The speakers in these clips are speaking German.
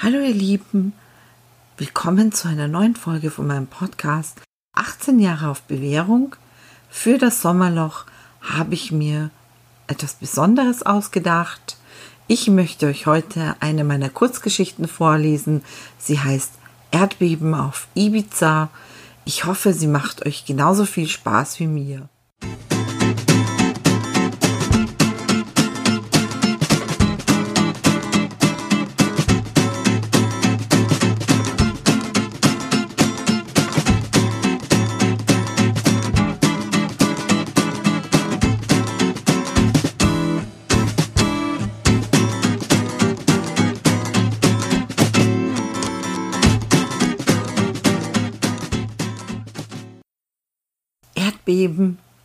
Hallo ihr Lieben, willkommen zu einer neuen Folge von meinem Podcast 18 Jahre auf Bewährung. Für das Sommerloch habe ich mir etwas Besonderes ausgedacht. Ich möchte euch heute eine meiner Kurzgeschichten vorlesen. Sie heißt Erdbeben auf Ibiza. Ich hoffe, sie macht euch genauso viel Spaß wie mir.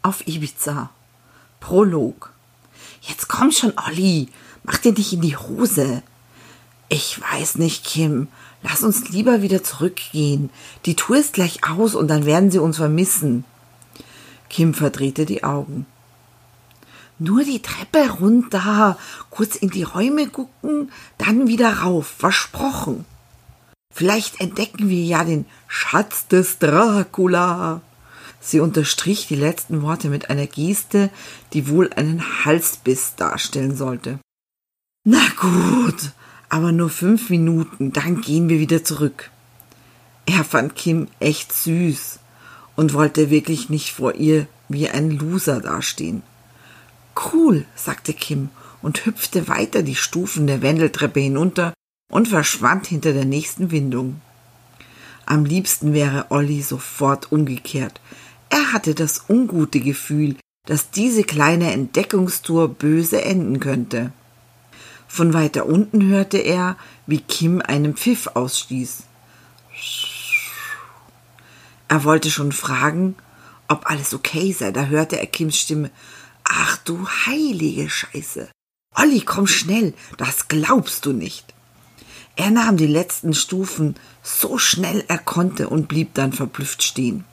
Auf Ibiza. Prolog. Jetzt komm schon, Olli. Mach dir nicht in die Hose. Ich weiß nicht, Kim. Lass uns lieber wieder zurückgehen. Die Tour ist gleich aus und dann werden sie uns vermissen. Kim verdrehte die Augen. Nur die Treppe runter, kurz in die Räume gucken, dann wieder rauf, versprochen. Vielleicht entdecken wir ja den Schatz des Dracula. Sie unterstrich die letzten Worte mit einer Geste, die wohl einen Halsbiss darstellen sollte. Na gut, aber nur fünf Minuten, dann gehen wir wieder zurück. Er fand Kim echt süß und wollte wirklich nicht vor ihr wie ein Loser dastehen. Cool, sagte Kim und hüpfte weiter die Stufen der Wendeltreppe hinunter und verschwand hinter der nächsten Windung. Am liebsten wäre Olli sofort umgekehrt, er hatte das ungute Gefühl, dass diese kleine Entdeckungstour böse enden könnte. Von weiter unten hörte er, wie Kim einen Pfiff ausstieß. Er wollte schon fragen, ob alles okay sei, da hörte er Kims Stimme. Ach du heilige Scheiße. Olli, komm schnell, das glaubst du nicht. Er nahm die letzten Stufen so schnell er konnte und blieb dann verblüfft stehen.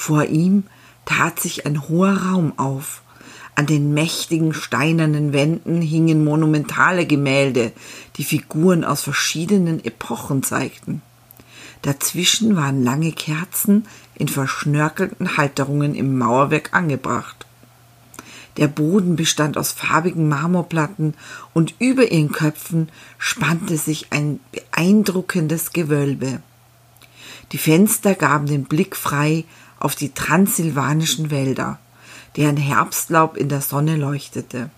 Vor ihm tat sich ein hoher Raum auf. An den mächtigen steinernen Wänden hingen monumentale Gemälde, die Figuren aus verschiedenen Epochen zeigten. Dazwischen waren lange Kerzen in verschnörkelten Halterungen im Mauerwerk angebracht. Der Boden bestand aus farbigen Marmorplatten und über ihren Köpfen spannte sich ein beeindruckendes Gewölbe. Die Fenster gaben den Blick frei auf die transsilvanischen Wälder, deren Herbstlaub in der Sonne leuchtete.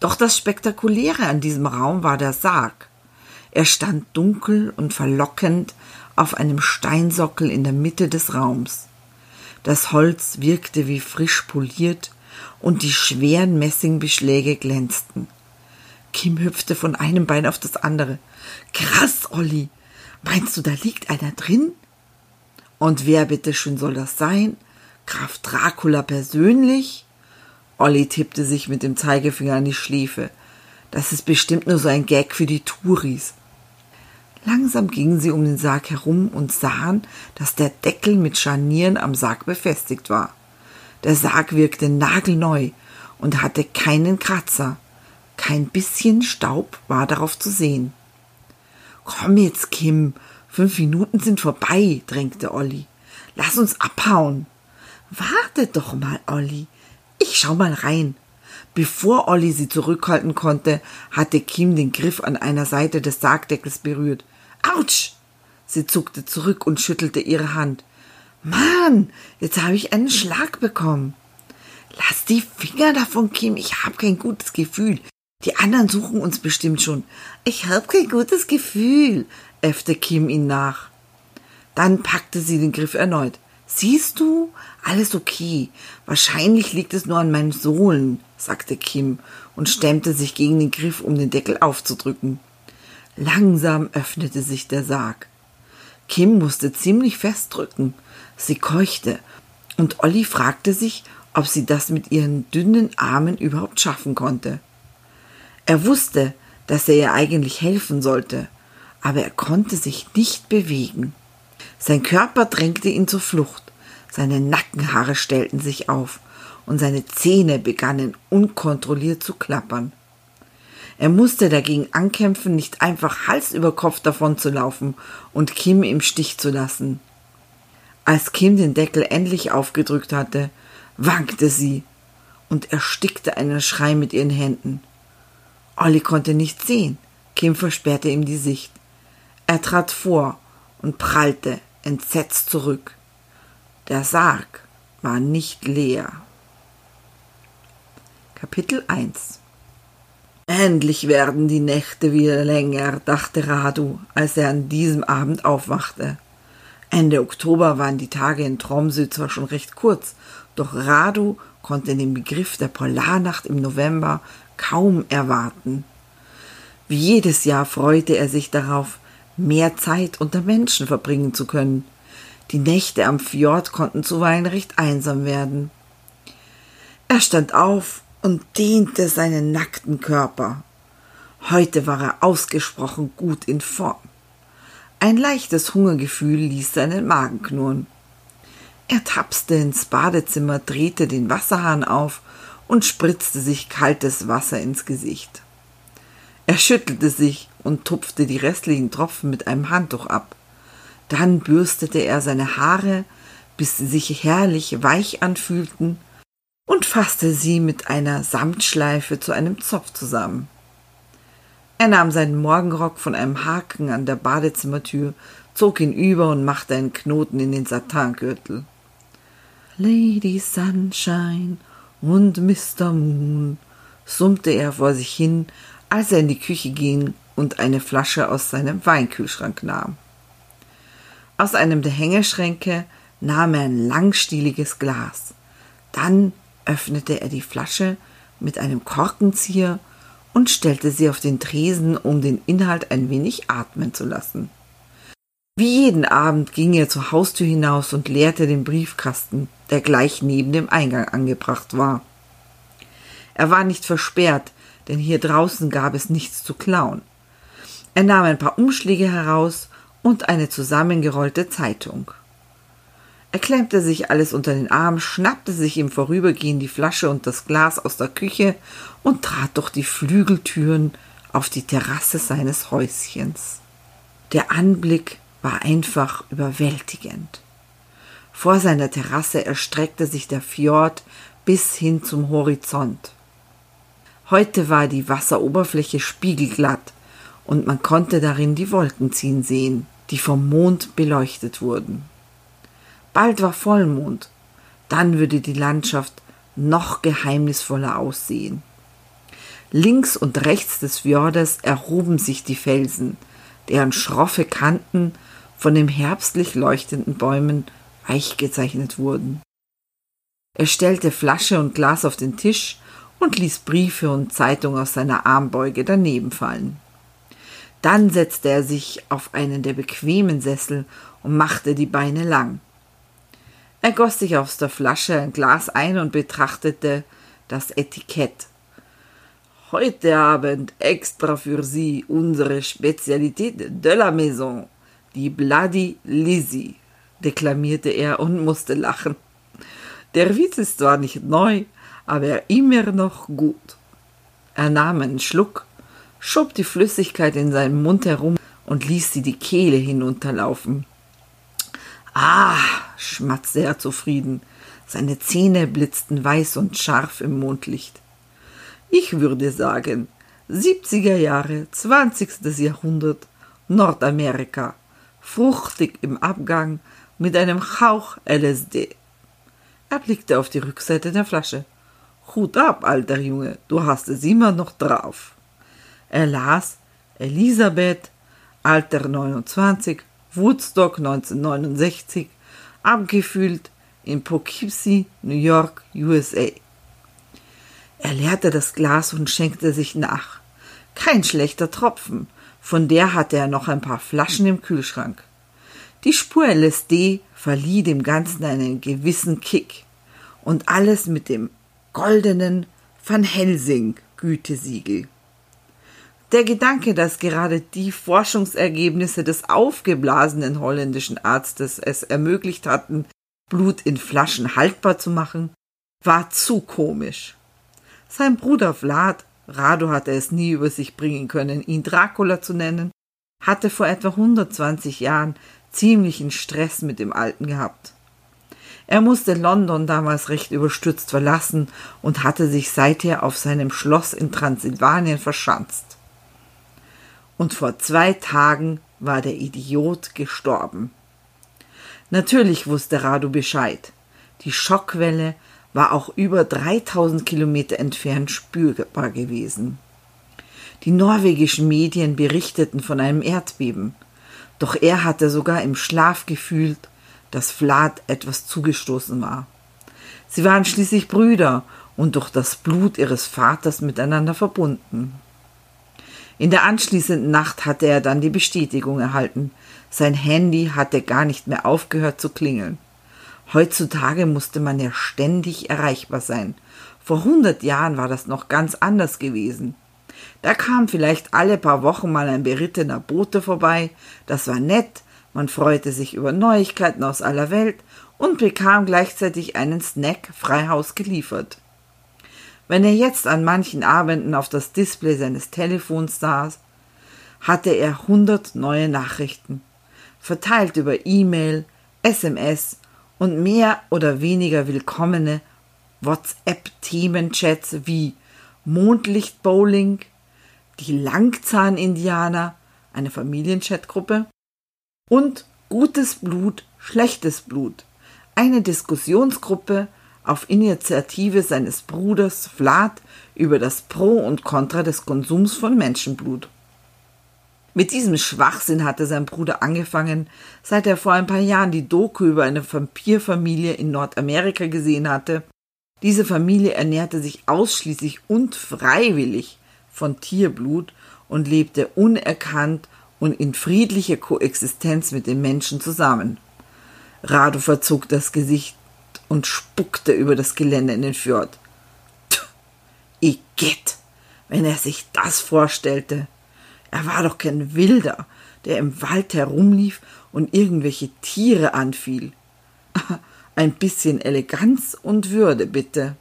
Doch das Spektakuläre an diesem Raum war der Sarg. Er stand dunkel und verlockend auf einem Steinsockel in der Mitte des Raums. Das Holz wirkte wie frisch poliert und die schweren Messingbeschläge glänzten. Kim hüpfte von einem Bein auf das andere. Krass, Olli. Meinst du, da liegt einer drin? Und wer bitteschön soll das sein? Graf Dracula persönlich? Olli tippte sich mit dem Zeigefinger an die Schläfe. Das ist bestimmt nur so ein Gag für die Touris. Langsam gingen sie um den Sarg herum und sahen, dass der Deckel mit Scharnieren am Sarg befestigt war. Der Sarg wirkte nagelneu und hatte keinen Kratzer. Kein bisschen Staub war darauf zu sehen. Komm jetzt, Kim, Fünf Minuten sind vorbei, drängte Olli. Lass uns abhauen. Warte doch mal, Olli. Ich schau mal rein. Bevor Olli sie zurückhalten konnte, hatte Kim den Griff an einer Seite des Sargdeckels berührt. Autsch! Sie zuckte zurück und schüttelte ihre Hand. Mann, jetzt habe ich einen Schlag bekommen. Lass die Finger davon, Kim, ich habe kein gutes Gefühl. Die anderen suchen uns bestimmt schon. Ich habe kein gutes Gefühl, äffte Kim ihn nach. Dann packte sie den Griff erneut. Siehst du? Alles okay. Wahrscheinlich liegt es nur an meinen Sohlen, sagte Kim und stemmte sich gegen den Griff, um den Deckel aufzudrücken. Langsam öffnete sich der Sarg. Kim musste ziemlich festdrücken. Sie keuchte, und Olli fragte sich, ob sie das mit ihren dünnen Armen überhaupt schaffen konnte. Er wusste, dass er ihr eigentlich helfen sollte, aber er konnte sich nicht bewegen. Sein Körper drängte ihn zur Flucht, seine Nackenhaare stellten sich auf und seine Zähne begannen unkontrolliert zu klappern. Er musste dagegen ankämpfen, nicht einfach Hals über Kopf davonzulaufen und Kim im Stich zu lassen. Als Kim den Deckel endlich aufgedrückt hatte, wankte sie und erstickte einen Schrei mit ihren Händen. Olli konnte nichts sehen. Kim versperrte ihm die Sicht. Er trat vor und prallte entsetzt zurück. Der Sarg war nicht leer. Kapitel 1 Endlich werden die Nächte wieder länger, dachte Radu, als er an diesem Abend aufwachte. Ende Oktober waren die Tage in Tromsø zwar schon recht kurz, doch Radu konnte den Begriff der Polarnacht im November kaum erwarten. Wie jedes Jahr freute er sich darauf, mehr Zeit unter Menschen verbringen zu können. Die Nächte am Fjord konnten zuweilen recht einsam werden. Er stand auf und dehnte seinen nackten Körper. Heute war er ausgesprochen gut in Form. Ein leichtes Hungergefühl ließ seinen Magen knurren. Er tapste ins Badezimmer, drehte den Wasserhahn auf und spritzte sich kaltes Wasser ins Gesicht. Er schüttelte sich und tupfte die restlichen Tropfen mit einem Handtuch ab. Dann bürstete er seine Haare, bis sie sich herrlich weich anfühlten und fasste sie mit einer Samtschleife zu einem Zopf zusammen. Er nahm seinen Morgenrock von einem Haken an der Badezimmertür, zog ihn über und machte einen Knoten in den Satangürtel. Lady Sunshine und Mr. Moon, summte er vor sich hin, als er in die Küche ging und eine Flasche aus seinem Weinkühlschrank nahm. Aus einem der Hängeschränke nahm er ein langstieliges Glas. Dann öffnete er die Flasche mit einem Korkenzieher und stellte sie auf den Tresen, um den Inhalt ein wenig atmen zu lassen. Wie jeden Abend ging er zur Haustür hinaus und leerte den Briefkasten, der gleich neben dem Eingang angebracht war. Er war nicht versperrt, denn hier draußen gab es nichts zu klauen. Er nahm ein paar Umschläge heraus und eine zusammengerollte Zeitung. Er klemmte sich alles unter den Arm, schnappte sich im Vorübergehen die Flasche und das Glas aus der Küche und trat durch die Flügeltüren auf die Terrasse seines Häuschens. Der Anblick war einfach überwältigend. Vor seiner Terrasse erstreckte sich der Fjord bis hin zum Horizont. Heute war die Wasseroberfläche spiegelglatt und man konnte darin die Wolken ziehen sehen, die vom Mond beleuchtet wurden. Bald war Vollmond, dann würde die Landschaft noch geheimnisvoller aussehen. Links und rechts des Fjordes erhoben sich die Felsen, deren schroffe Kanten von den herbstlich leuchtenden Bäumen weich gezeichnet wurden. Er stellte Flasche und Glas auf den Tisch und ließ Briefe und Zeitung aus seiner Armbeuge daneben fallen. Dann setzte er sich auf einen der bequemen Sessel und machte die Beine lang. Er goss sich aus der Flasche ein Glas ein und betrachtete das Etikett. Heute Abend extra für Sie unsere Spezialität de la Maison, die Bloody Lizzie, deklamierte er und musste lachen. Der Witz ist zwar nicht neu, aber immer noch gut. Er nahm einen Schluck, schob die Flüssigkeit in seinen Mund herum und ließ sie die Kehle hinunterlaufen. Ah, schmatzte er zufrieden. Seine Zähne blitzten weiß und scharf im Mondlicht. Ich würde sagen, 70er Jahre, 20. Jahrhundert, Nordamerika, fruchtig im Abgang, mit einem Hauch LSD. Er blickte auf die Rückseite der Flasche. Hut ab, alter Junge, du hast es immer noch drauf. Er las Elisabeth, Alter 29, Woodstock 1969, abgefüllt in Poughkeepsie, New York, USA. Er leerte das Glas und schenkte sich nach. Kein schlechter Tropfen, von der hatte er noch ein paar Flaschen im Kühlschrank. Die Spur LSD verlieh dem Ganzen einen gewissen Kick. Und alles mit dem goldenen Van Helsing Gütesiegel. Der Gedanke, dass gerade die Forschungsergebnisse des aufgeblasenen holländischen Arztes es ermöglicht hatten, Blut in Flaschen haltbar zu machen, war zu komisch. Sein Bruder Vlad Rado hatte es nie über sich bringen können, ihn Dracula zu nennen, hatte vor etwa 120 Jahren ziemlichen Stress mit dem Alten gehabt. Er musste London damals recht überstürzt verlassen und hatte sich seither auf seinem Schloss in Transsilvanien verschanzt. Und vor zwei Tagen war der Idiot gestorben. Natürlich wusste Radu Bescheid. Die Schockwelle war auch über 3000 Kilometer entfernt spürbar gewesen. Die norwegischen Medien berichteten von einem Erdbeben. Doch er hatte sogar im Schlaf gefühlt, dass Vlad etwas zugestoßen war. Sie waren schließlich Brüder und durch das Blut ihres Vaters miteinander verbunden. In der anschließenden Nacht hatte er dann die Bestätigung erhalten. Sein Handy hatte gar nicht mehr aufgehört zu klingeln. Heutzutage musste man ja ständig erreichbar sein. Vor hundert Jahren war das noch ganz anders gewesen. Da kam vielleicht alle paar Wochen mal ein berittener Bote vorbei, das war nett, man freute sich über Neuigkeiten aus aller Welt und bekam gleichzeitig einen Snack Freihaus geliefert. Wenn er jetzt an manchen Abenden auf das Display seines Telefons saß, hatte er hundert neue Nachrichten, verteilt über E-Mail, SMS und mehr oder weniger willkommene WhatsApp-Themenchats wie Mondlichtbowling, die Langzahn-Indianer, eine Familienchatgruppe, und Gutes Blut, schlechtes Blut, eine Diskussionsgruppe auf Initiative seines Bruders Vlad über das Pro und Contra des Konsums von Menschenblut. Mit diesem Schwachsinn hatte sein Bruder angefangen, seit er vor ein paar Jahren die Doku über eine Vampirfamilie in Nordamerika gesehen hatte. Diese Familie ernährte sich ausschließlich und freiwillig von Tierblut und lebte unerkannt und in friedlicher Koexistenz mit den Menschen zusammen. Rado verzog das Gesicht und spuckte über das Gelände in den Fjord. Igitt, wenn er sich das vorstellte. Er war doch kein Wilder, der im Wald herumlief und irgendwelche Tiere anfiel. Ein bisschen Eleganz und Würde, bitte.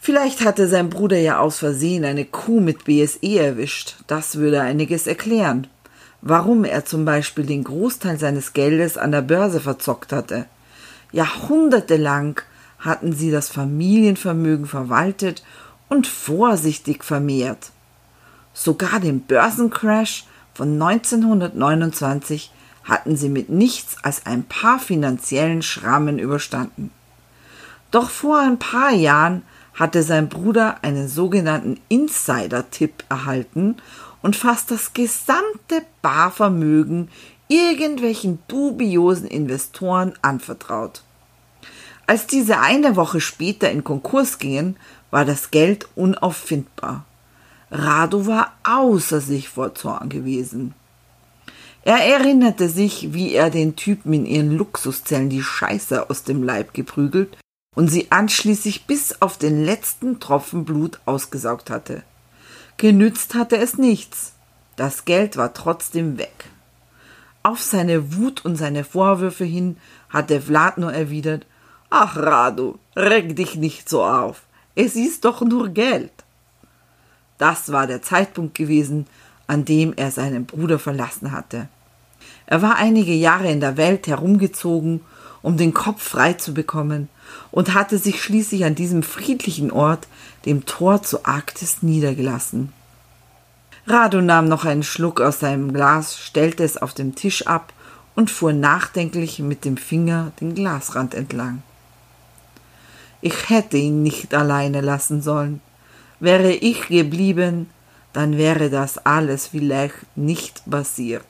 Vielleicht hatte sein Bruder ja aus Versehen eine Kuh mit BSE erwischt. Das würde einiges erklären warum er zum Beispiel den Großteil seines Geldes an der Börse verzockt hatte. Jahrhundertelang hatten sie das Familienvermögen verwaltet und vorsichtig vermehrt. Sogar den Börsencrash von 1929 hatten sie mit nichts als ein paar finanziellen Schrammen überstanden. Doch vor ein paar Jahren hatte sein Bruder einen sogenannten Insider-Tipp erhalten und fast das gesamte Barvermögen irgendwelchen dubiosen Investoren anvertraut. Als diese eine Woche später in Konkurs gingen, war das Geld unauffindbar. Rado war außer sich vor Zorn gewesen. Er erinnerte sich, wie er den Typen in ihren Luxuszellen die Scheiße aus dem Leib geprügelt und sie anschließend bis auf den letzten Tropfen Blut ausgesaugt hatte. Genützt hatte es nichts. Das Geld war trotzdem weg. Auf seine Wut und seine Vorwürfe hin hatte Vlad nur erwidert, Ach, Radu, reg dich nicht so auf. Es ist doch nur Geld. Das war der Zeitpunkt gewesen, an dem er seinen Bruder verlassen hatte. Er war einige Jahre in der Welt herumgezogen, um den Kopf frei zu bekommen, und hatte sich schließlich an diesem friedlichen Ort, dem Tor zur Arktis, niedergelassen. Radu nahm noch einen Schluck aus seinem Glas, stellte es auf dem Tisch ab und fuhr nachdenklich mit dem Finger den Glasrand entlang. Ich hätte ihn nicht alleine lassen sollen. Wäre ich geblieben, dann wäre das alles vielleicht nicht passiert.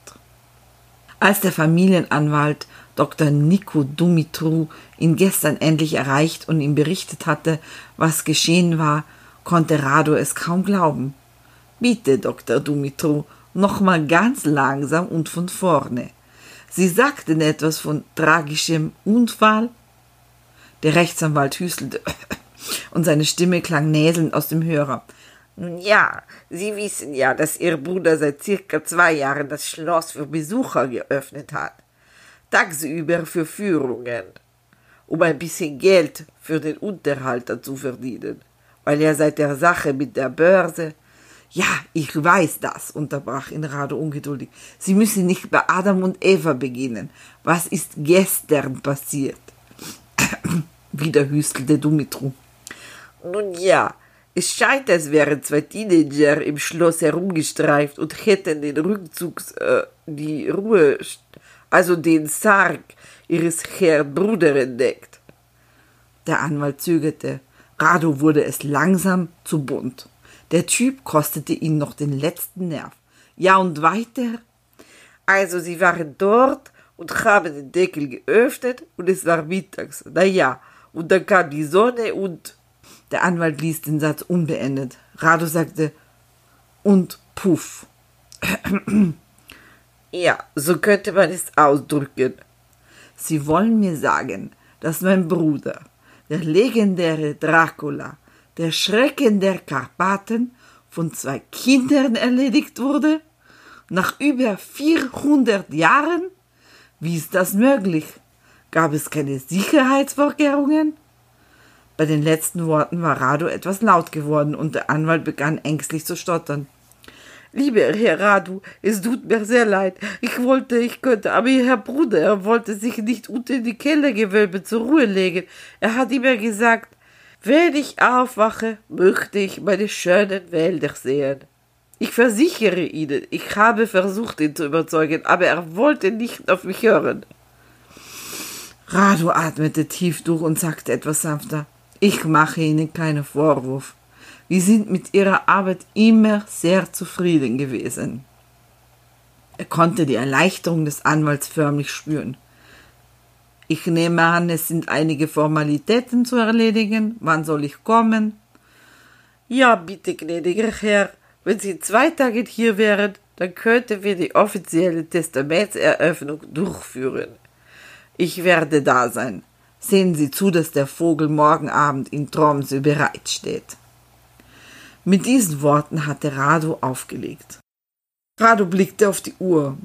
Als der Familienanwalt Dr. Nico Dumitru ihn gestern endlich erreicht und ihm berichtet hatte, was geschehen war, konnte Rado es kaum glauben. Bitte, Dr. Dumitru, noch mal ganz langsam und von vorne. Sie sagten etwas von tragischem Unfall? Der Rechtsanwalt hüstelte und seine Stimme klang näselnd aus dem Hörer. Nun ja, Sie wissen ja, dass Ihr Bruder seit circa zwei Jahren das Schloss für Besucher geöffnet hat tagsüber für Führungen, um ein bisschen Geld für den Unterhalter zu verdienen, weil er seit der Sache mit der Börse Ja, ich weiß das, unterbrach ihn Rado ungeduldig. Sie müssen nicht bei Adam und Eva beginnen. Was ist gestern passiert? Wieder hüstelte Dumitru. Nun ja, es scheint, als wären zwei Teenager im Schloss herumgestreift und hätten den Rückzugs, äh, die Ruhe, also den Sarg ihres Herrn Bruder entdeckt. Der Anwalt zögerte. Rado wurde es langsam zu bunt. Der Typ kostete ihn noch den letzten Nerv. Ja, und weiter? Also, sie waren dort und haben den Deckel geöffnet und es war mittags. Na ja, und dann kam die Sonne und. Der Anwalt ließ den Satz unbeendet. Rado sagte, und puff. ja, so könnte man es ausdrücken. Sie wollen mir sagen, dass mein Bruder, der legendäre Dracula, der Schrecken der Karpaten, von zwei Kindern erledigt wurde? Nach über 400 Jahren? Wie ist das möglich? Gab es keine Sicherheitsvorkehrungen? Bei den letzten Worten war Rado etwas laut geworden und der Anwalt begann ängstlich zu stottern. Lieber Herr Radu, es tut mir sehr leid. Ich wollte, ich könnte, aber Ihr Herr Bruder, er wollte sich nicht unter die Kellergewölbe zur Ruhe legen. Er hat immer gesagt, wenn ich aufwache, möchte ich meine schönen Wälder sehen. Ich versichere Ihnen, ich habe versucht, ihn zu überzeugen, aber er wollte nicht auf mich hören. Radu atmete tief durch und sagte etwas sanfter. Ich mache Ihnen keinen Vorwurf. Wir sind mit ihrer Arbeit immer sehr zufrieden gewesen. Er konnte die Erleichterung des Anwalts förmlich spüren. Ich nehme an, es sind einige Formalitäten zu erledigen. Wann soll ich kommen? Ja, bitte, gnädiger Herr, wenn Sie zwei Tage hier wären, dann könnten wir die offizielle Testamentseröffnung durchführen. Ich werde da sein. Sehen Sie zu, dass der Vogel morgen Abend in Tromsø bereitsteht. Mit diesen Worten hatte Rado aufgelegt. Rado blickte auf die Uhr.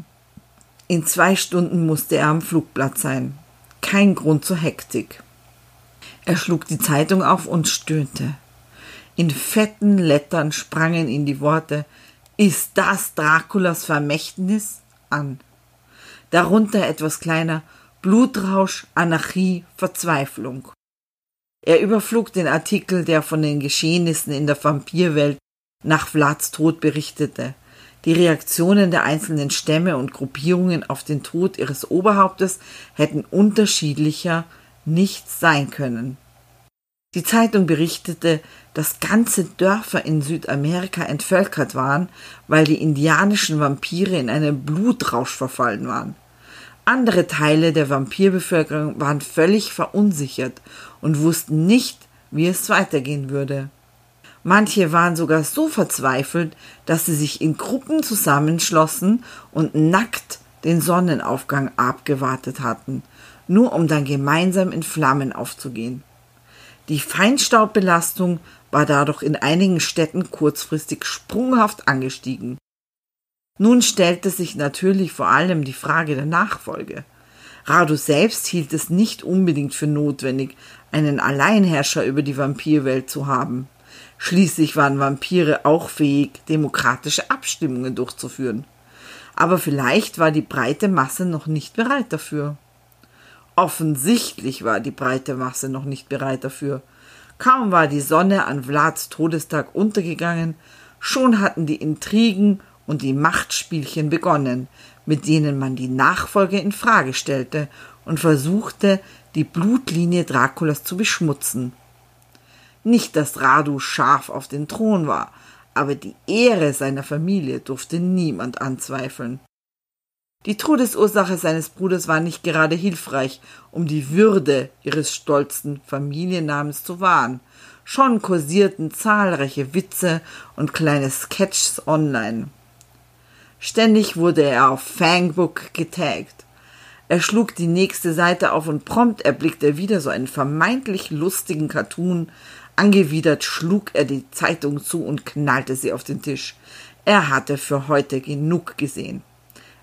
In zwei Stunden musste er am Flugplatz sein. Kein Grund zur Hektik. Er schlug die Zeitung auf und stöhnte. In fetten Lettern sprangen ihn die Worte Ist das Draculas Vermächtnis? an. Darunter etwas kleiner Blutrausch, Anarchie, Verzweiflung. Er überflog den Artikel, der von den Geschehnissen in der Vampirwelt nach Vlads Tod berichtete. Die Reaktionen der einzelnen Stämme und Gruppierungen auf den Tod ihres Oberhauptes hätten unterschiedlicher nicht sein können. Die Zeitung berichtete, dass ganze Dörfer in Südamerika entvölkert waren, weil die indianischen Vampire in einen Blutrausch verfallen waren. Andere Teile der Vampirbevölkerung waren völlig verunsichert und wussten nicht, wie es weitergehen würde. Manche waren sogar so verzweifelt, dass sie sich in Gruppen zusammenschlossen und nackt den Sonnenaufgang abgewartet hatten, nur um dann gemeinsam in Flammen aufzugehen. Die Feinstaubbelastung war dadurch in einigen Städten kurzfristig sprunghaft angestiegen. Nun stellte sich natürlich vor allem die Frage der Nachfolge. Radu selbst hielt es nicht unbedingt für notwendig, einen Alleinherrscher über die Vampirwelt zu haben. Schließlich waren Vampire auch fähig, demokratische Abstimmungen durchzuführen. Aber vielleicht war die breite Masse noch nicht bereit dafür. Offensichtlich war die breite Masse noch nicht bereit dafür. Kaum war die Sonne an Vlads Todestag untergegangen, schon hatten die Intrigen und die Machtspielchen begonnen, mit denen man die Nachfolge in Frage stellte und versuchte, die Blutlinie Draculas zu beschmutzen. Nicht, dass Radu scharf auf den Thron war, aber die Ehre seiner Familie durfte niemand anzweifeln. Die Todesursache seines Bruders war nicht gerade hilfreich, um die Würde ihres stolzen Familiennamens zu wahren. Schon kursierten zahlreiche Witze und kleine Sketches online. Ständig wurde er auf Fangbook getaggt. Er schlug die nächste Seite auf und prompt erblickte er wieder so einen vermeintlich lustigen Cartoon. Angewidert schlug er die Zeitung zu und knallte sie auf den Tisch. Er hatte für heute genug gesehen.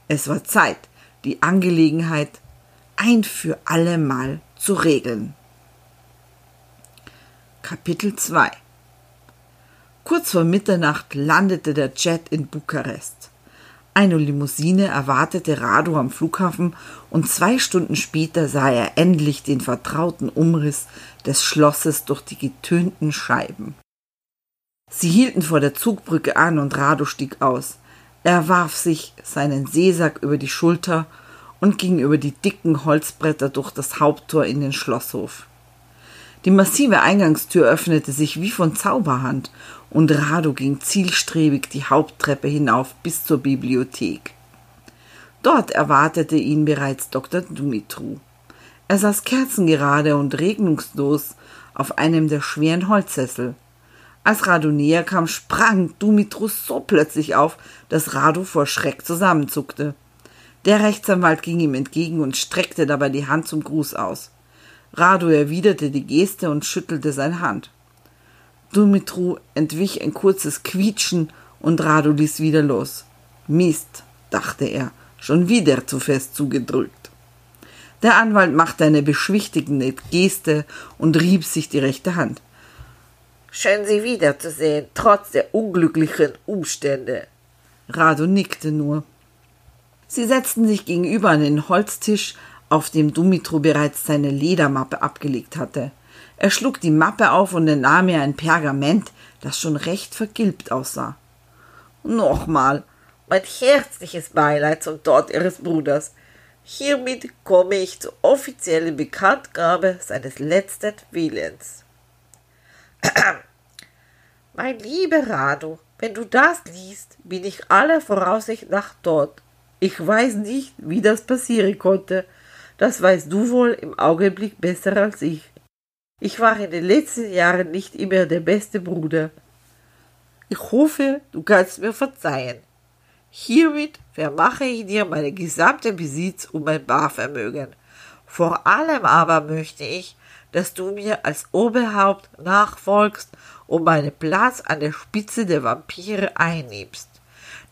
Es war Zeit, die Angelegenheit ein für allemal zu regeln. Kapitel 2 Kurz vor Mitternacht landete der Jet in Bukarest. Eine Limousine erwartete Radu am Flughafen und zwei Stunden später sah er endlich den vertrauten Umriss des Schlosses durch die getönten Scheiben. Sie hielten vor der Zugbrücke an und Radu stieg aus. Er warf sich seinen Seesack über die Schulter und ging über die dicken Holzbretter durch das Haupttor in den Schlosshof. Die massive Eingangstür öffnete sich wie von Zauberhand und Rado ging zielstrebig die Haupttreppe hinauf bis zur Bibliothek. Dort erwartete ihn bereits Dr. Dumitru. Er saß kerzengerade und regnungslos auf einem der schweren Holzsessel. Als Rado näher kam, sprang Dumitru so plötzlich auf, dass Rado vor Schreck zusammenzuckte. Der Rechtsanwalt ging ihm entgegen und streckte dabei die Hand zum Gruß aus. Radu erwiderte die Geste und schüttelte seine Hand. Dumitru entwich ein kurzes Quietschen und Radu ließ wieder los. Mist, dachte er, schon wieder zu fest zugedrückt. Der Anwalt machte eine beschwichtigende Geste und rieb sich die rechte Hand. Schön, Sie wiederzusehen, trotz der unglücklichen Umstände. Radu nickte nur. Sie setzten sich gegenüber an den Holztisch, auf dem Dumitru bereits seine Ledermappe abgelegt hatte. Er schlug die Mappe auf und entnahm ihr ein Pergament, das schon recht vergilbt aussah. Nochmal, mein herzliches Beileid zum Tod Ihres Bruders. Hiermit komme ich zur offiziellen Bekanntgabe seines letzten Willens. mein lieber Rado, wenn du das liest, bin ich aller Voraussicht nach tot. Ich weiß nicht, wie das passieren konnte, das weißt du wohl im Augenblick besser als ich. Ich war in den letzten Jahren nicht immer der beste Bruder. Ich hoffe, du kannst mir verzeihen. Hiermit vermache ich dir meinen gesamten Besitz und mein Barvermögen. Vor allem aber möchte ich, dass du mir als Oberhaupt nachfolgst und meinen Platz an der Spitze der Vampire einnimmst.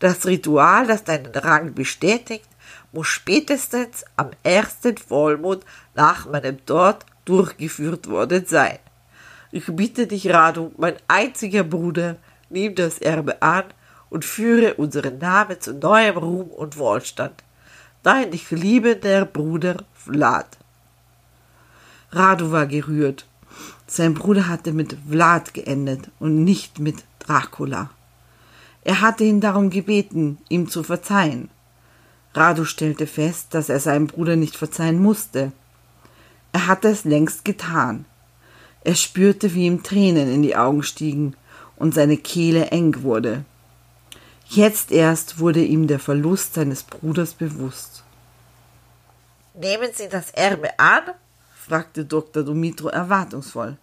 Das Ritual, das deinen Rang bestätigt, muss spätestens am ersten Vollmond nach meinem Tod durchgeführt worden sein. Ich bitte dich, Radu, mein einziger Bruder, nimm das Erbe an und führe unseren Namen zu neuem Ruhm und Wohlstand. Dein dich liebender Bruder Vlad. Radu war gerührt. Sein Bruder hatte mit Vlad geendet und nicht mit Dracula. Er hatte ihn darum gebeten, ihm zu verzeihen. Radu stellte fest, dass er seinem Bruder nicht verzeihen musste. Er hatte es längst getan. Er spürte, wie ihm Tränen in die Augen stiegen und seine Kehle eng wurde. Jetzt erst wurde ihm der Verlust seines Bruders bewusst. Nehmen Sie das Erbe an? fragte Dr. Dumitro erwartungsvoll.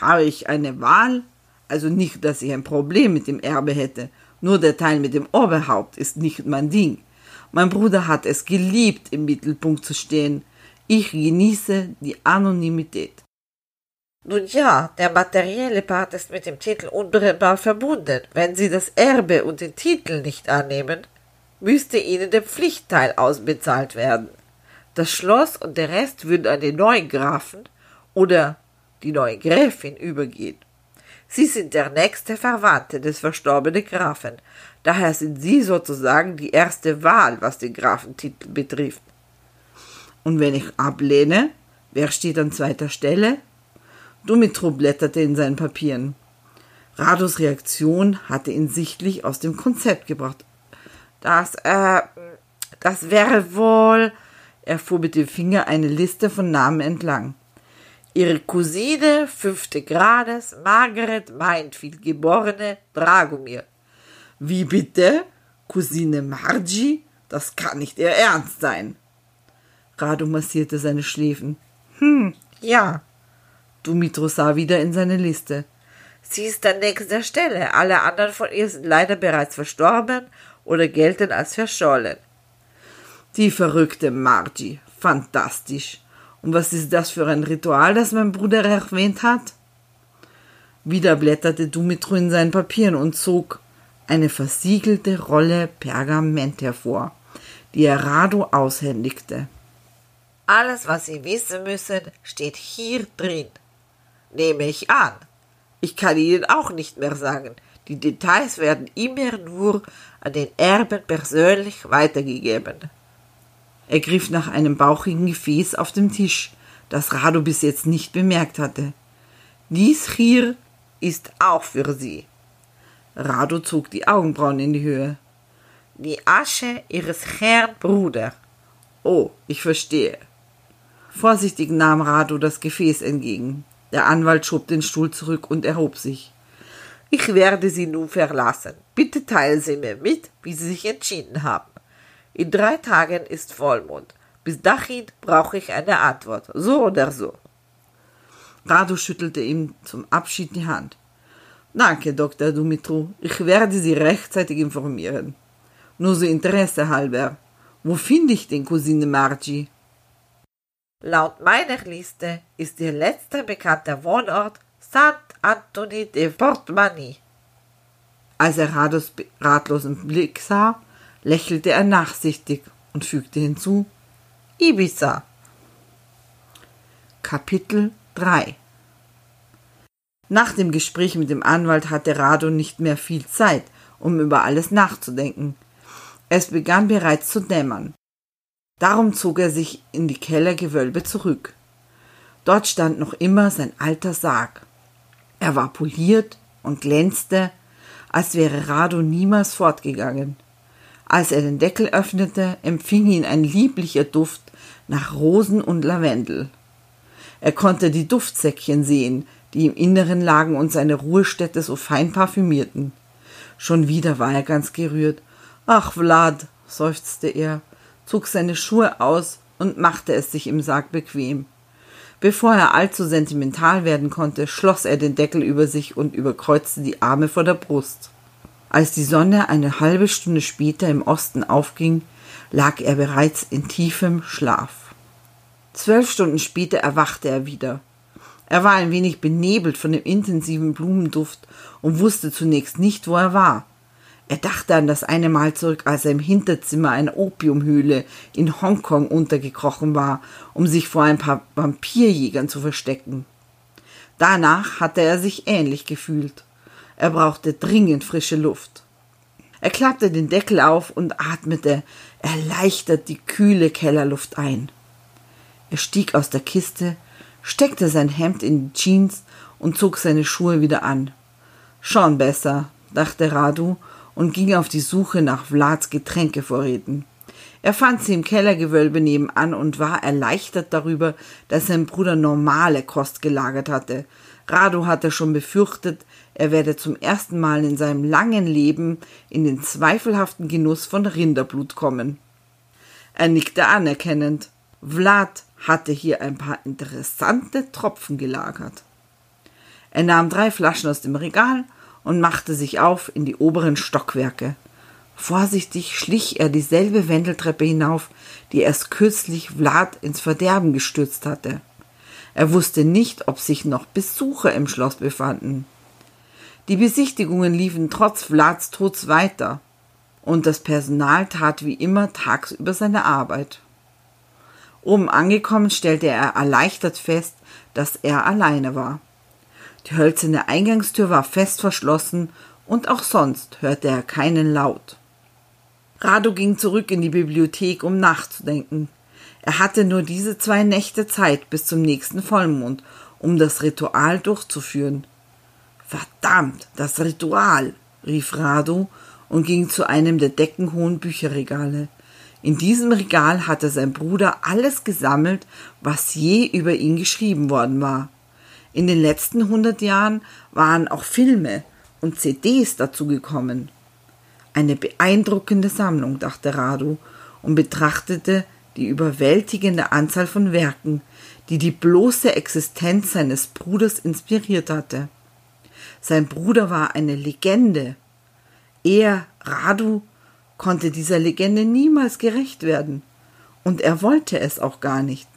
Habe ich eine Wahl? Also nicht, dass ich ein Problem mit dem Erbe hätte, nur der Teil mit dem Oberhaupt ist nicht mein Ding. Mein Bruder hat es geliebt, im Mittelpunkt zu stehen. Ich genieße die Anonymität. Nun ja, der materielle Part ist mit dem Titel untrennbar verbunden. Wenn Sie das Erbe und den Titel nicht annehmen, müsste Ihnen der Pflichtteil ausbezahlt werden. Das Schloss und der Rest würden an den neuen Grafen oder die neue Gräfin übergehen. Sie sind der nächste Verwandte des verstorbenen Grafen. Daher sind Sie sozusagen die erste Wahl, was den Grafentitel betrifft. Und wenn ich ablehne, wer steht an zweiter Stelle? Dumitro blätterte in seinen Papieren. Rados Reaktion hatte ihn sichtlich aus dem Konzept gebracht. Das, äh, das wäre wohl. Er fuhr mit dem Finger eine Liste von Namen entlang. Ihre Cousine fünfte Grades, Margaret Mindfield, geborene Dragomir. Wie bitte? Cousine Margie? Das kann nicht ihr Ernst sein. Radu massierte seine Schläfen. Hm, ja. Dumitro sah wieder in seine Liste. Sie ist an nächster Stelle. Alle anderen von ihr sind leider bereits verstorben oder gelten als verschollen. Die verrückte Margie. Fantastisch. Und was ist das für ein Ritual, das mein Bruder erwähnt hat? Wieder blätterte Dumitru in seinen Papieren und zog eine versiegelte Rolle Pergament hervor, die er Rado aushändigte. Alles, was Sie wissen müssen, steht hier drin. Nehme ich an. Ich kann Ihnen auch nicht mehr sagen. Die Details werden immer nur an den Erben persönlich weitergegeben. Er griff nach einem bauchigen Gefäß auf dem Tisch, das Rado bis jetzt nicht bemerkt hatte. Dies hier ist auch für Sie. Rado zog die Augenbrauen in die Höhe. Die Asche Ihres Herrn Bruder. Oh, ich verstehe. Vorsichtig nahm Rado das Gefäß entgegen. Der Anwalt schob den Stuhl zurück und erhob sich. Ich werde Sie nun verlassen. Bitte teilen Sie mir mit, wie Sie sich entschieden haben. In drei Tagen ist Vollmond. Bis dahin brauche ich eine Antwort, so oder so. Rado schüttelte ihm zum Abschied die Hand. Danke, Dr. Dumitru. Ich werde Sie rechtzeitig informieren. Nur so Interesse halber. Wo finde ich den Cousine Margie? Laut meiner Liste ist ihr letzter bekannter Wohnort St. Anthony de Portmany. Als er Rados ratlosen Blick sah, lächelte er nachsichtig und fügte hinzu Ibiza. Kapitel 3 Nach dem Gespräch mit dem Anwalt hatte Rado nicht mehr viel Zeit, um über alles nachzudenken. Es begann bereits zu dämmern. Darum zog er sich in die Kellergewölbe zurück. Dort stand noch immer sein alter Sarg. Er war poliert und glänzte, als wäre Rado niemals fortgegangen. Als er den Deckel öffnete, empfing ihn ein lieblicher Duft nach Rosen und Lavendel. Er konnte die Duftsäckchen sehen, die im Inneren lagen und seine Ruhestätte so fein parfümierten. Schon wieder war er ganz gerührt. Ach, Vlad, seufzte er, zog seine Schuhe aus und machte es sich im Sarg bequem. Bevor er allzu sentimental werden konnte, schloss er den Deckel über sich und überkreuzte die Arme vor der Brust. Als die Sonne eine halbe Stunde später im Osten aufging, lag er bereits in tiefem Schlaf. Zwölf Stunden später erwachte er wieder. Er war ein wenig benebelt von dem intensiven Blumenduft und wusste zunächst nicht, wo er war. Er dachte an das eine Mal zurück, als er im Hinterzimmer einer Opiumhöhle in Hongkong untergekrochen war, um sich vor ein paar Vampirjägern zu verstecken. Danach hatte er sich ähnlich gefühlt. Er brauchte dringend frische Luft. Er klappte den Deckel auf und atmete erleichtert die kühle Kellerluft ein. Er stieg aus der Kiste, steckte sein Hemd in die Jeans und zog seine Schuhe wieder an. Schon besser, dachte Radu und ging auf die Suche nach Vlads Getränkevorräten. Er fand sie im Kellergewölbe nebenan und war erleichtert darüber, dass sein Bruder normale Kost gelagert hatte. Radu hatte schon befürchtet, er werde zum ersten Mal in seinem langen Leben in den zweifelhaften Genuss von Rinderblut kommen. Er nickte anerkennend. Vlad hatte hier ein paar interessante Tropfen gelagert. Er nahm drei Flaschen aus dem Regal und machte sich auf in die oberen Stockwerke. Vorsichtig schlich er dieselbe Wendeltreppe hinauf, die erst kürzlich Vlad ins Verderben gestürzt hatte. Er wusste nicht, ob sich noch Besucher im Schloss befanden. Die Besichtigungen liefen trotz Vlads Tods weiter, und das Personal tat wie immer tagsüber seine Arbeit. Oben angekommen stellte er erleichtert fest, dass er alleine war. Die hölzerne Eingangstür war fest verschlossen und auch sonst hörte er keinen Laut. Rado ging zurück in die Bibliothek, um nachzudenken. Er hatte nur diese zwei Nächte Zeit bis zum nächsten Vollmond, um das Ritual durchzuführen. Verdammt, das Ritual, rief Rado und ging zu einem der deckenhohen Bücherregale. In diesem Regal hatte sein Bruder alles gesammelt, was je über ihn geschrieben worden war. In den letzten hundert Jahren waren auch Filme und CDs dazugekommen. Eine beeindruckende Sammlung, dachte Radu und betrachtete die überwältigende Anzahl von Werken, die die bloße Existenz seines Bruders inspiriert hatte. Sein Bruder war eine Legende. Er, Radu, konnte dieser Legende niemals gerecht werden, und er wollte es auch gar nicht.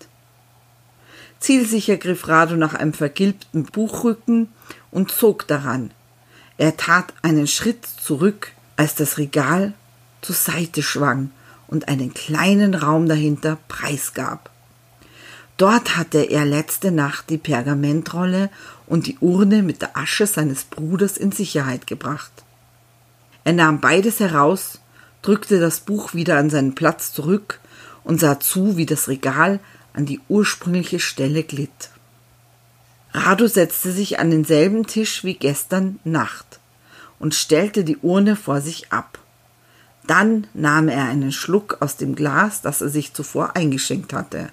Zielsicher griff Rado nach einem vergilbten Buchrücken und zog daran. Er tat einen Schritt zurück, als das Regal zur Seite schwang und einen kleinen Raum dahinter preisgab. Dort hatte er letzte Nacht die Pergamentrolle und die Urne mit der Asche seines Bruders in Sicherheit gebracht. Er nahm beides heraus, drückte das Buch wieder an seinen Platz zurück und sah zu, wie das Regal an die ursprüngliche Stelle glitt. Rado setzte sich an denselben Tisch wie gestern Nacht und stellte die Urne vor sich ab. Dann nahm er einen Schluck aus dem Glas, das er sich zuvor eingeschenkt hatte.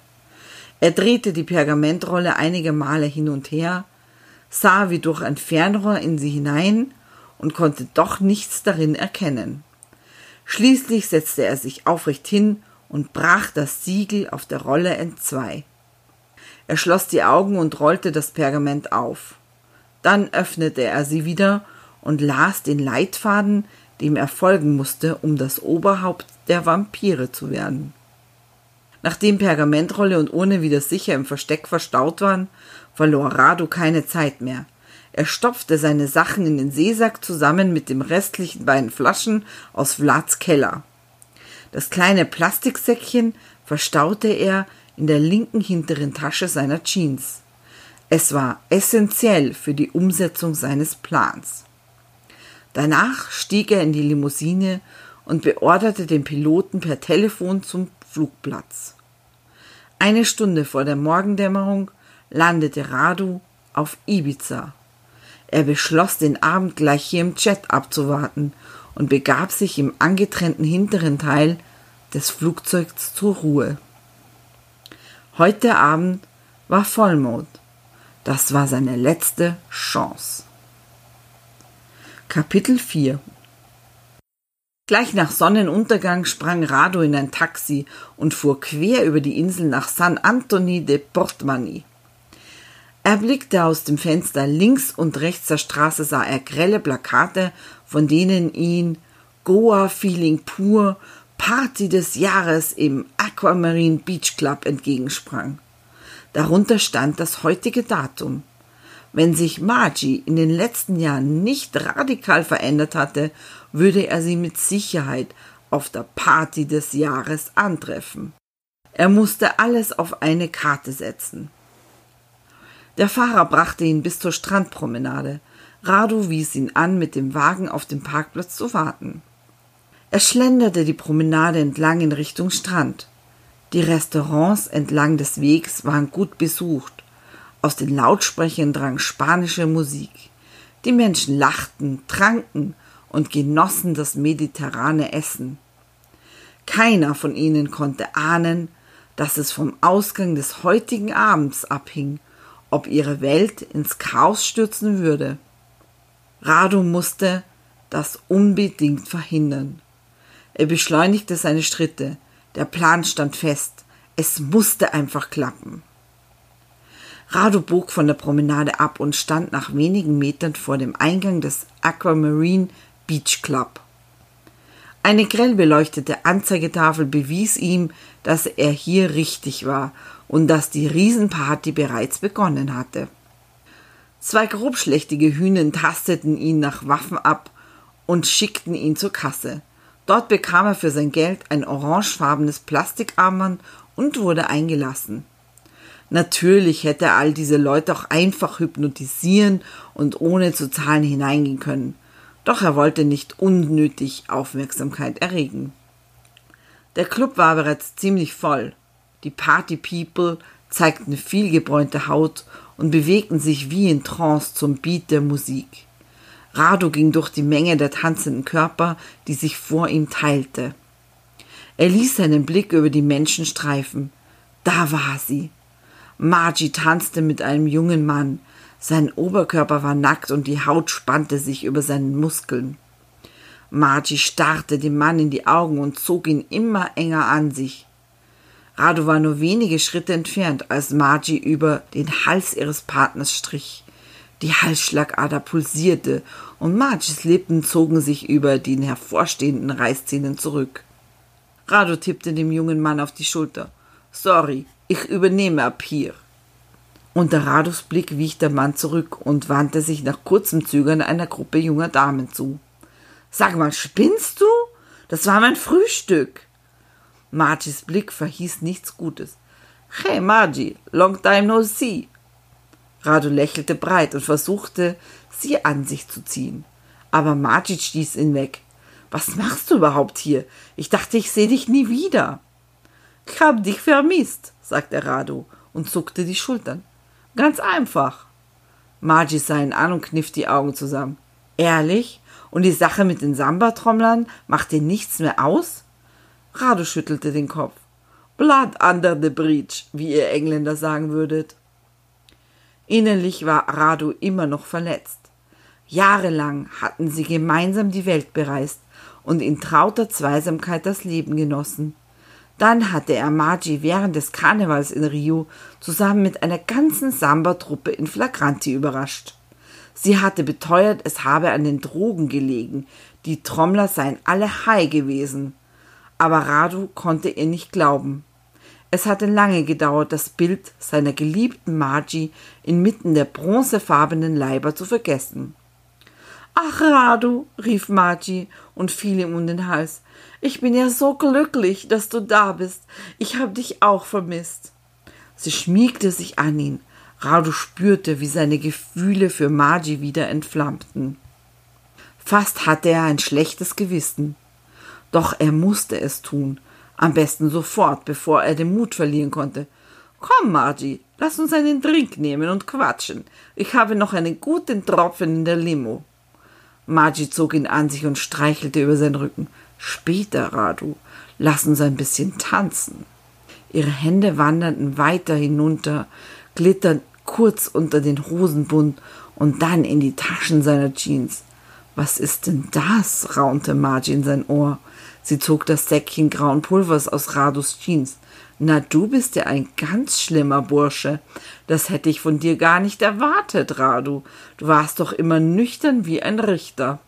Er drehte die Pergamentrolle einige Male hin und her, sah wie durch ein Fernrohr in sie hinein und konnte doch nichts darin erkennen. Schließlich setzte er sich aufrecht hin und brach das Siegel auf der Rolle entzwei. Er schloss die Augen und rollte das Pergament auf. Dann öffnete er sie wieder und las den Leitfaden, dem er folgen musste, um das Oberhaupt der Vampire zu werden. Nachdem Pergamentrolle und Urne wieder sicher im Versteck verstaut waren, verlor Rado keine Zeit mehr. Er stopfte seine Sachen in den Seesack zusammen mit den restlichen beiden Flaschen aus Vlads Keller. Das kleine Plastiksäckchen verstaute er in der linken hinteren Tasche seiner Jeans. Es war essentiell für die Umsetzung seines Plans. Danach stieg er in die Limousine und beorderte den Piloten per Telefon zum Flugplatz. Eine Stunde vor der Morgendämmerung landete Radu auf Ibiza. Er beschloss, den Abend gleich hier im Jet abzuwarten und begab sich im angetrennten hinteren Teil des Flugzeugs zur Ruhe. Heute Abend war Vollmond. Das war seine letzte Chance. Kapitel 4 Gleich nach Sonnenuntergang sprang Rado in ein Taxi und fuhr quer über die Insel nach San Antoni de Portmani. Er blickte aus dem Fenster. Links und rechts der Straße sah er grelle Plakate, von denen ihn Goa Feeling pur, Party des Jahres im Aquamarine Beach Club entgegensprang. Darunter stand das heutige Datum. Wenn sich Margie in den letzten Jahren nicht radikal verändert hatte, würde er sie mit Sicherheit auf der Party des Jahres antreffen. Er musste alles auf eine Karte setzen. Der Fahrer brachte ihn bis zur Strandpromenade. Radu wies ihn an, mit dem Wagen auf dem Parkplatz zu warten. Er schlenderte die Promenade entlang in Richtung Strand. Die Restaurants entlang des Wegs waren gut besucht. Aus den Lautsprechern drang spanische Musik. Die Menschen lachten, tranken und genossen das mediterrane Essen. Keiner von ihnen konnte ahnen, dass es vom Ausgang des heutigen Abends abhing, ob ihre Welt ins Chaos stürzen würde. Radu musste das unbedingt verhindern. Er beschleunigte seine Schritte. Der Plan stand fest. Es musste einfach klappen. Rado bog von der Promenade ab und stand nach wenigen Metern vor dem Eingang des Aquamarine Beach Club. Eine grell beleuchtete Anzeigetafel bewies ihm, dass er hier richtig war und dass die Riesenparty bereits begonnen hatte. Zwei grobschlächtige Hühnen tasteten ihn nach Waffen ab und schickten ihn zur Kasse. Dort bekam er für sein Geld ein orangefarbenes Plastikarmband und wurde eingelassen. Natürlich hätte er all diese Leute auch einfach hypnotisieren und ohne zu zahlen hineingehen können. Doch er wollte nicht unnötig Aufmerksamkeit erregen. Der Club war bereits ziemlich voll. Die Party People zeigten viel gebräunte Haut und bewegten sich wie in Trance zum Beat der Musik. Rado ging durch die Menge der tanzenden Körper, die sich vor ihm teilte. Er ließ seinen Blick über die Menschen streifen. Da war sie, Margie tanzte mit einem jungen Mann. Sein Oberkörper war nackt und die Haut spannte sich über seinen Muskeln. Margie starrte dem Mann in die Augen und zog ihn immer enger an sich. Rado war nur wenige Schritte entfernt, als Margie über den Hals ihres Partners strich. Die Halsschlagader pulsierte und Margies Lippen zogen sich über den hervorstehenden Reißzähnen zurück. Rado tippte dem jungen Mann auf die Schulter. Sorry, ich übernehme ab hier. Unter Rados Blick wich der Mann zurück und wandte sich nach kurzem Zögern einer Gruppe junger Damen zu. Sag mal, spinnst du? Das war mein Frühstück. Margis Blick verhieß nichts Gutes. Hey Margie, long time no see. Radu lächelte breit und versuchte, sie an sich zu ziehen. Aber Margie stieß ihn weg. Was machst du überhaupt hier? Ich dachte, ich sehe dich nie wieder. Ich hab dich vermisst, sagte Radu und zuckte die Schultern. Ganz einfach. Margie sah ihn an und kniff die Augen zusammen. Ehrlich? Und die Sache mit den Samba-Trommlern macht dir nichts mehr aus? Radu schüttelte den Kopf. Blood under the breach, wie ihr Engländer sagen würdet. Innerlich war Radu immer noch verletzt. Jahrelang hatten sie gemeinsam die Welt bereist und in trauter Zweisamkeit das Leben genossen. Dann hatte er Margie während des Karnevals in Rio zusammen mit einer ganzen Samba-Truppe in Flagranti überrascht. Sie hatte beteuert, es habe an den Drogen gelegen, die Trommler seien alle high gewesen. Aber Radu konnte ihr nicht glauben. Es hatte lange gedauert, das Bild seiner geliebten Margie inmitten der bronzefarbenen Leiber zu vergessen. Ach, Radu, rief Margie und fiel ihm um den Hals. Ich bin ja so glücklich, dass du da bist. Ich habe dich auch vermisst. Sie schmiegte sich an ihn. Radu spürte, wie seine Gefühle für Margie wieder entflammten. Fast hatte er ein schlechtes Gewissen. Doch er musste es tun. Am besten sofort, bevor er den Mut verlieren konnte. Komm, Margie, lass uns einen Drink nehmen und quatschen. Ich habe noch einen guten Tropfen in der Limo. Margie zog ihn an sich und streichelte über seinen Rücken. Später, Radu, lass uns ein bisschen tanzen. Ihre Hände wanderten weiter hinunter, glitternd kurz unter den Hosenbund und dann in die Taschen seiner Jeans. Was ist denn das? raunte Margie in sein Ohr. Sie zog das Säckchen grauen Pulvers aus Radus Jeans. Na, du bist ja ein ganz schlimmer Bursche. Das hätte ich von dir gar nicht erwartet, Radu. Du warst doch immer nüchtern wie ein Richter.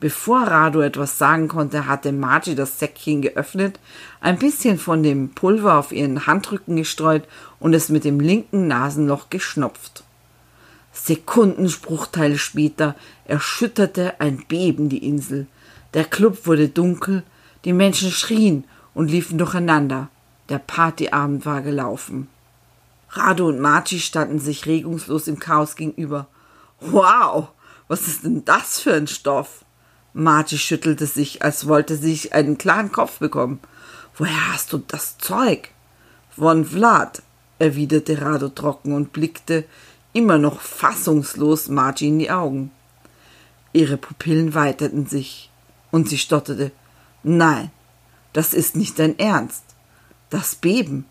Bevor Radu etwas sagen konnte, hatte Margie das Säckchen geöffnet, ein bisschen von dem Pulver auf ihren Handrücken gestreut und es mit dem linken Nasenloch geschnopft. Sekundenspruchteile später erschütterte ein Beben die Insel. Der Club wurde dunkel, die Menschen schrien und liefen durcheinander. Der Partyabend war gelaufen. Rado und Marci standen sich regungslos im Chaos gegenüber. Wow, was ist denn das für ein Stoff? Marci schüttelte sich, als wollte sie sich einen klaren Kopf bekommen. Woher hast du das Zeug? Von Vlad, erwiderte Rado trocken und blickte immer noch fassungslos Marci in die Augen. Ihre Pupillen weiterten sich, und sie stotterte Nein, das ist nicht dein Ernst. Das Beben,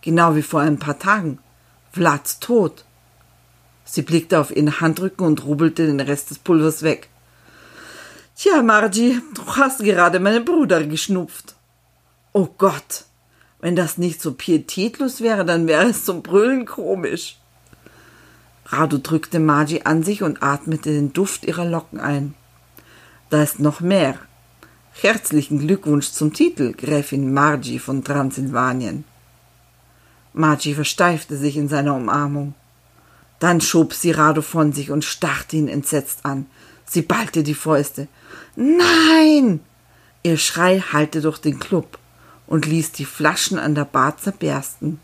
genau wie vor ein paar Tagen. Vlads tot. Sie blickte auf ihren Handrücken und rubelte den Rest des Pulvers weg. Tja, Margie, du hast gerade meinen Bruder geschnupft. Oh Gott, wenn das nicht so pietätlos wäre, dann wäre es zum Brüllen komisch. Radu drückte Margie an sich und atmete den Duft ihrer Locken ein. Da ist noch mehr, Herzlichen Glückwunsch zum Titel, Gräfin Margie von Transsilvanien. Margie versteifte sich in seiner Umarmung. Dann schob sie Rado von sich und starrte ihn entsetzt an. Sie ballte die Fäuste. Nein! Ihr Schrei hallte durch den Club und ließ die Flaschen an der Bar zerbersten.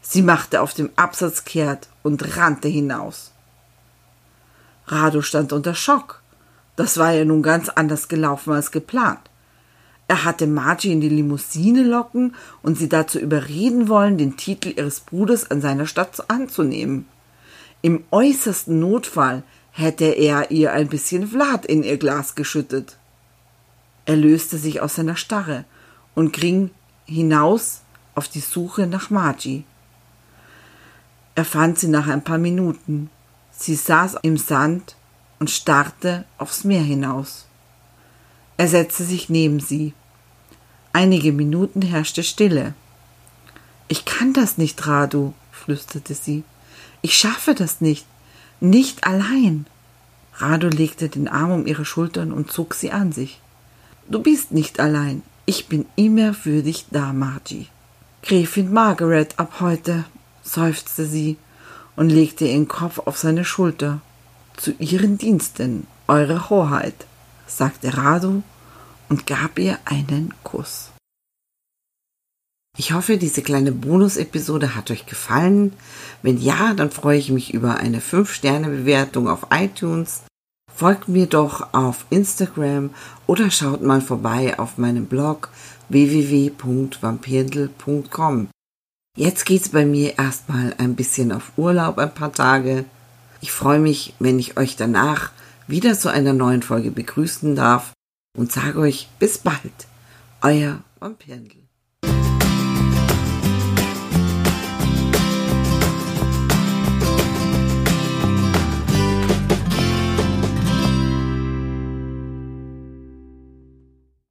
Sie machte auf dem Absatz kehrt und rannte hinaus. Rado stand unter Schock. Das war ja nun ganz anders gelaufen als geplant. Er hatte Margie in die Limousine locken und sie dazu überreden wollen, den Titel ihres Bruders an seiner Stadt anzunehmen. Im äußersten Notfall hätte er ihr ein bisschen Vlad in ihr Glas geschüttet. Er löste sich aus seiner Starre und ging hinaus auf die Suche nach Margie. Er fand sie nach ein paar Minuten. Sie saß im Sand und starrte aufs Meer hinaus. Er setzte sich neben sie. Einige Minuten herrschte Stille. Ich kann das nicht, Radu, flüsterte sie. Ich schaffe das nicht. Nicht allein. Radu legte den Arm um ihre Schultern und zog sie an sich. Du bist nicht allein. Ich bin immer für dich da, Margie. Gräfin Margaret ab heute, seufzte sie und legte ihren Kopf auf seine Schulter. Zu Ihren Diensten, Eure Hoheit, sagte Radu und gab ihr einen Kuss. Ich hoffe, diese kleine Bonus-Episode hat euch gefallen. Wenn ja, dann freue ich mich über eine 5-Sterne-Bewertung auf iTunes. Folgt mir doch auf Instagram oder schaut mal vorbei auf meinem Blog www.vampirndl.com. Jetzt geht's bei mir erstmal ein bisschen auf Urlaub, ein paar Tage. Ich freue mich, wenn ich euch danach wieder zu einer neuen Folge begrüßen darf und sage euch bis bald. Euer Vampirndl.